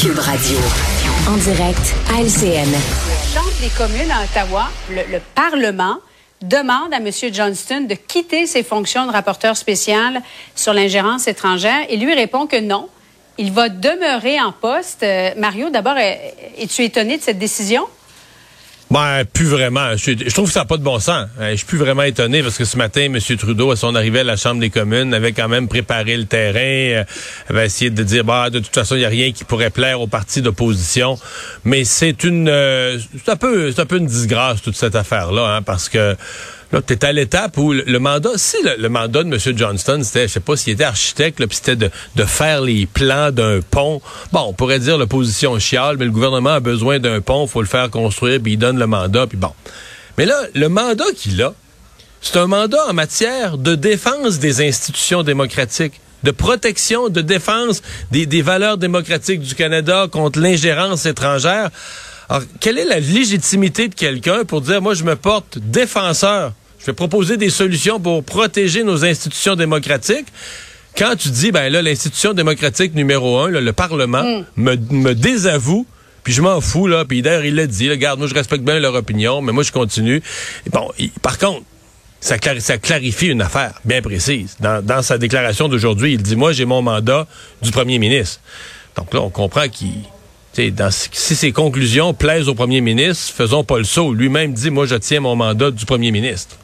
Cube Radio. En direct à LCN. Chambre des communes à Ottawa, le, le Parlement demande à M. Johnston de quitter ses fonctions de rapporteur spécial sur l'ingérence étrangère et lui répond que non. Il va demeurer en poste. Euh, Mario, d'abord, es-tu étonné de cette décision? Ben, plus vraiment. Je, je trouve que ça n'a pas de bon sens. Euh, Je suis plus vraiment étonné parce que ce matin, M. Trudeau, à son arrivée à la Chambre des communes, avait quand même préparé le terrain, euh, avait essayé de dire, bah, de toute façon, il n'y a rien qui pourrait plaire aux partis d'opposition. Mais c'est une, euh, c'est un peu, c'est un peu une disgrâce toute cette affaire-là, hein, parce que Là, tu es à l'étape où le, mandat, si le, mandat de M. Johnston, c'était, je sais pas s'il était architecte, puis c'était de, de faire les plans d'un pont. Bon, on pourrait dire l'opposition chiale, mais le gouvernement a besoin d'un pont, faut le faire construire, puis il donne le mandat, puis bon. Mais là, le mandat qu'il a, c'est un mandat en matière de défense des institutions démocratiques de protection, de défense des, des valeurs démocratiques du Canada contre l'ingérence étrangère. Alors, quelle est la légitimité de quelqu'un pour dire, moi, je me porte défenseur je vais proposer des solutions pour protéger nos institutions démocratiques. Quand tu dis, ben là, l'institution démocratique numéro un, là, le Parlement, Mm. me, me désavoue, puis je m'en fous, là, puis d'ailleurs, il l'a dit, là, regarde, moi, je respecte bien leur opinion, mais moi, je continue. Et bon, il- par contre, ça clarifie une affaire bien précise. Dans, dans sa déclaration d'aujourd'hui, il dit, moi, j'ai mon mandat du premier ministre. Donc là, on comprend qu'il... si ses conclusions plaisent au premier ministre, faisons pas le saut. Lui-même dit, moi, je tiens mon mandat du premier ministre.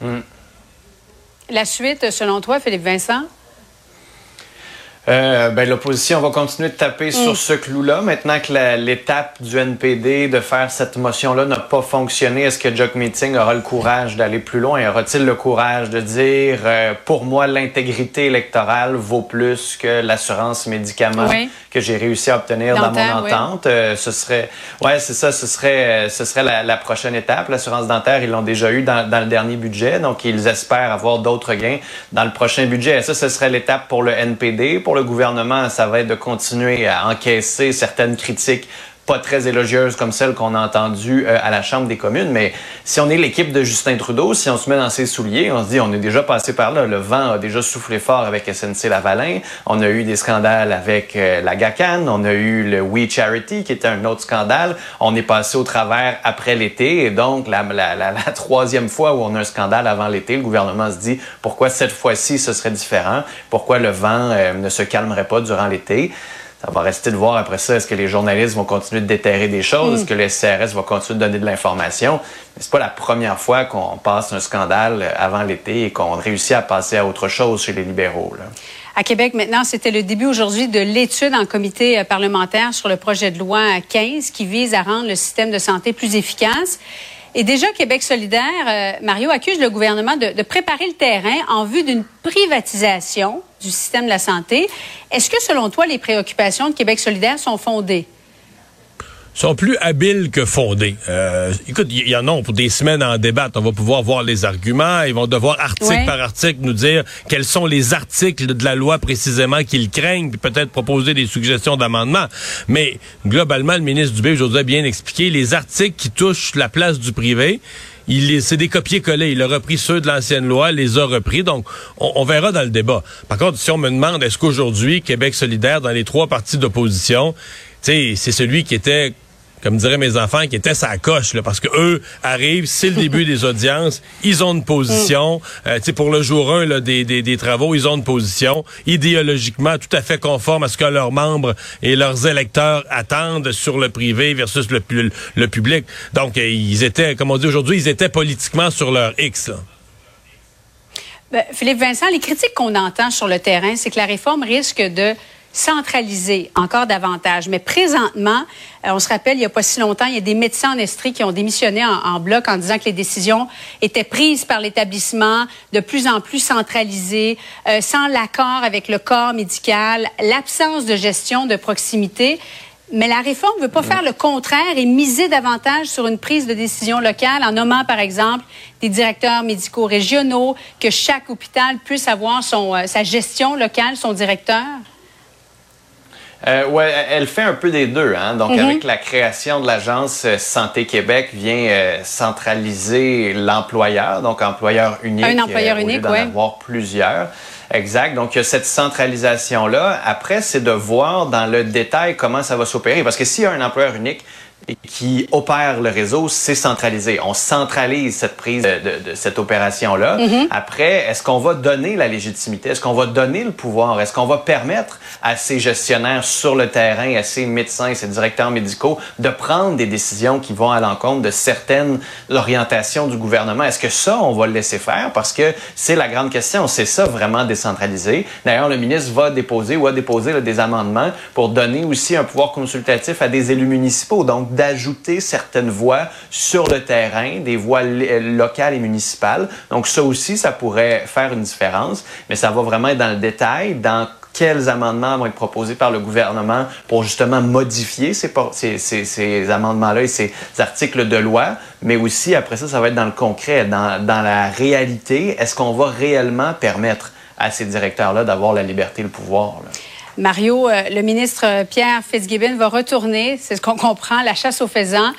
La suite, selon toi, Philippe Vincent? Euh, ben, l'opposition va continuer de taper sur ce clou-là. Maintenant que l'étape du NPD de faire cette motion-là n'a pas fonctionné, est-ce que Jock Meeting aura le courage d'aller plus loin? Aura-t-il le courage de dire, euh, pour moi, l'intégrité électorale vaut plus que l'assurance médicaments Oui. que j'ai réussi à obtenir dans mon oui. entente? Euh, ce serait, ouais, c'est ça, ce serait, ce serait la, la prochaine étape. L'assurance dentaire, ils l'ont déjà eu dans, dans le dernier budget, donc ils espèrent avoir d'autres gains dans le prochain budget. Et ça, ce serait l'étape pour le NPD. Pour le gouvernement, ça va être de continuer à encaisser certaines critiques pas très élogieuses comme celles qu'on a entendues euh, à la Chambre des communes. Mais si on est l'équipe de Justin Trudeau, si on se met dans ses souliers, on se dit on est déjà passé par là. Le vent a déjà soufflé fort avec SNC Lavalin. On a eu des scandales avec euh, la GACAN. On a eu le We Charity qui était un autre scandale. On est passé au travers après l'été. Et donc, la, la, la, la troisième fois où on a un scandale avant l'été, le gouvernement se dit pourquoi cette fois-ci ce serait différent? Pourquoi le vent euh, ne se calmerait pas durant l'été? Ça va rester de voir après ça, est-ce que les journalistes vont continuer de déterrer des choses, est-ce que le SCRS va continuer de donner de l'information. Mais c'est pas la première fois qu'on passe un scandale avant l'été et qu'on réussit à passer à autre chose chez les libéraux. Là. À Québec, maintenant, c'était le début aujourd'hui de l'étude en comité euh, parlementaire sur le projet de loi 15 qui vise à rendre le système de santé plus efficace. Et déjà, Québec solidaire, euh, Mario accuse le gouvernement de, de préparer le terrain en vue d'une privatisation du système de la santé. Est-ce que, selon toi, les préoccupations de Québec solidaire sont fondées? sont plus habiles que fondés. Euh, écoute, il y, en a pour des semaines à en débattre. On va pouvoir voir les arguments. Ils vont devoir article Ouais. par article nous dire quels sont les articles de la loi précisément qu'ils craignent, puis peut-être proposer des suggestions d'amendement. Mais globalement, le ministre Dubé aujourd'hui a bien expliqué les articles qui touchent la place du privé. Il c'est des copier-coller. Il a repris ceux de l'ancienne loi, les a repris. Donc, on, on verra dans le débat. Par contre, si on me demande, est-ce qu'aujourd'hui, Québec solidaire, dans les trois partis d'opposition, c'est celui qui était comme diraient mes enfants, qui étaient sa coche, là, parce que eux arrivent, c'est le début des audiences, ils ont une position, euh, tu sais, pour le jour 1 là, des, des, des travaux, ils ont une position idéologiquement tout à fait conforme à ce que leurs membres et leurs électeurs attendent sur le privé versus le, le public. Donc, euh, ils étaient, comme on dit aujourd'hui, ils étaient politiquement sur leur X. Là. Ben, Philippe Vincent, les critiques qu'on entend sur le terrain, c'est que la réforme risque de centraliser encore davantage. Mais présentement, euh, on se rappelle, il n'y a pas si longtemps, il y a des médecins en Estrie qui ont démissionné en, bloc en disant que les décisions étaient prises par l'établissement, de plus en plus centralisées, euh, sans l'accord avec le corps médical, l'absence de gestion de proximité. Mais la réforme ne veut pas faire le contraire et miser davantage sur une prise de décision locale en nommant, par exemple, des directeurs médicaux régionaux, que chaque hôpital puisse avoir son, euh, sa gestion locale, son directeur. Euh, ouais, elle fait un peu des deux. Hein? Donc, mhm. avec la création de l'agence euh, Santé Québec, vient euh, centraliser l'employeur, donc employeur unique. Un employeur unique, oui. avoir plusieurs. Exact. Donc, il y a cette centralisation-là. Après, c'est de voir dans le détail comment ça va s'opérer. Parce que s'il y a un employeur unique, qui opère le réseau, c'est centralisé. On centralise cette prise de, de, cette opération-là. Mm-hmm. Après, est-ce qu'on va donner la légitimité? Est-ce qu'on va donner le pouvoir? Est-ce qu'on va permettre à ces gestionnaires sur le terrain, à ces médecins, ces directeurs médicaux de prendre des décisions qui vont à l'encontre de certaines orientations du gouvernement? Est-ce que ça, on va le laisser faire? Parce que c'est la grande question. C'est ça vraiment décentralisé. D'ailleurs, le ministre va déposer ou a déposé des amendements pour donner aussi un pouvoir consultatif à des élus municipaux. Donc, d'ajouter certaines voix sur le terrain, des voix locales et municipales. Donc ça aussi, ça pourrait faire une différence, mais ça va vraiment être dans le détail, dans quels amendements vont être proposés par le gouvernement pour justement modifier ces, amendements-là et ces articles de loi, mais aussi après ça, ça va être dans le concret, dans, dans la réalité. Est-ce qu'on va réellement permettre à ces directeurs-là d'avoir la liberté et le pouvoir? Là? Mario, euh, le ministre Pierre Fitzgibbon va retourner, c'est ce qu'on comprend, la chasse aux faisans.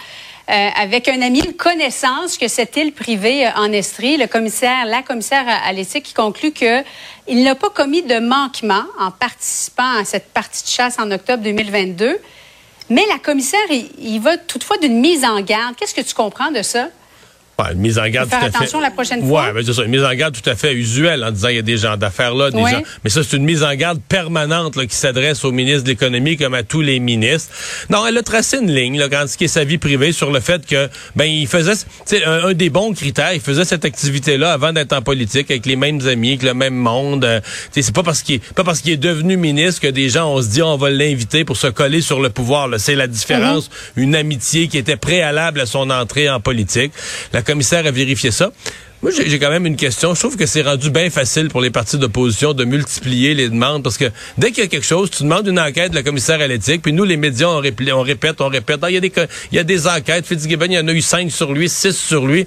Euh, avec un ami, une connaissance que cette île privée euh, en Estrie, le commissaire, la commissaire à, l'éthique, qui conclut que il n'a pas commis de manquement en participant à cette partie de chasse en octobre 2022. Mais la commissaire, il va toutefois d'une mise en garde. Qu'est-ce que tu comprends de ça? Ouais, une mise en garde faire tout à attention la prochaine fois. Ouais, ben c'est ça, une mise en garde tout à fait usuelle en disant il y a des gens d'affaires là, des gens. Mais ça c'est une mise en garde permanente là, qui s'adresse au ministre de l'économie comme à tous les ministres. Non, elle a tracé une ligne là, quand ce qui est sa vie privée sur le fait que ben il faisait, tu un, un, des bons critères, il faisait cette activité là avant d'être en politique avec les mêmes amis, avec le même monde. Euh, c'est pas parce qu'il est pas parce qu'il est devenu ministre que des gens on se dit on va l'inviter pour se coller sur le pouvoir. C'est la différence, mhm. une amitié qui était préalable à son entrée en politique. La commissaire a vérifié ça. Moi, j'ai quand même une question. Je trouve que c'est rendu bien facile pour les partis d'opposition de multiplier les demandes parce que dès qu'il y a quelque chose, tu demandes une enquête de la commissaire à l'éthique, puis nous, les médias, on, répète, on répète, on répète. Ah, il y, a des, il y a des enquêtes. Fitzgibbon, il y en a eu cinq sur lui, six sur lui.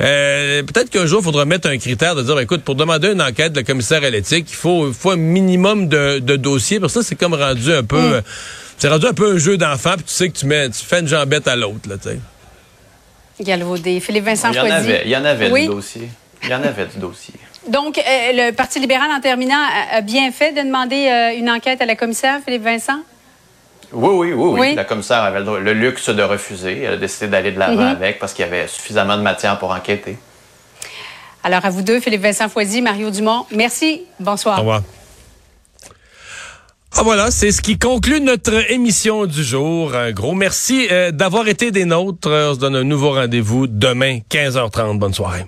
Euh, Peut-être qu'un jour, il faudra mettre un critère de dire, ben, écoute, pour demander une enquête de la commissaire à l'éthique, il faut, faut un minimum de, de dossiers. Parce que ça, c'est comme rendu un peu... Mm. c'est rendu un peu un jeu d'enfant, puis tu sais que tu mets, tu fais une jambette à l'autre, là, tu sais. Galvaudé. Philippe Vincent Il y en avait, il y en avait du dossier. Il y en avait du dossier. Donc, euh, le Parti libéral, en terminant, a bien fait de demander euh, une enquête à la commissaire, Philippe Vincent? Oui, oui, oui, oui. La commissaire avait le, luxe de refuser. Elle a décidé d'aller de l'avant mhm. avec parce qu'il y avait suffisamment de matière pour enquêter. Alors, à vous deux, Philippe Vincent Foisy, Mario Dumont, merci. Bonsoir. Au revoir. Ah voilà, c'est ce qui conclut notre émission du jour. Un gros merci euh, d'avoir été des nôtres. On se donne un nouveau rendez-vous demain, 15h30. Bonne soirée.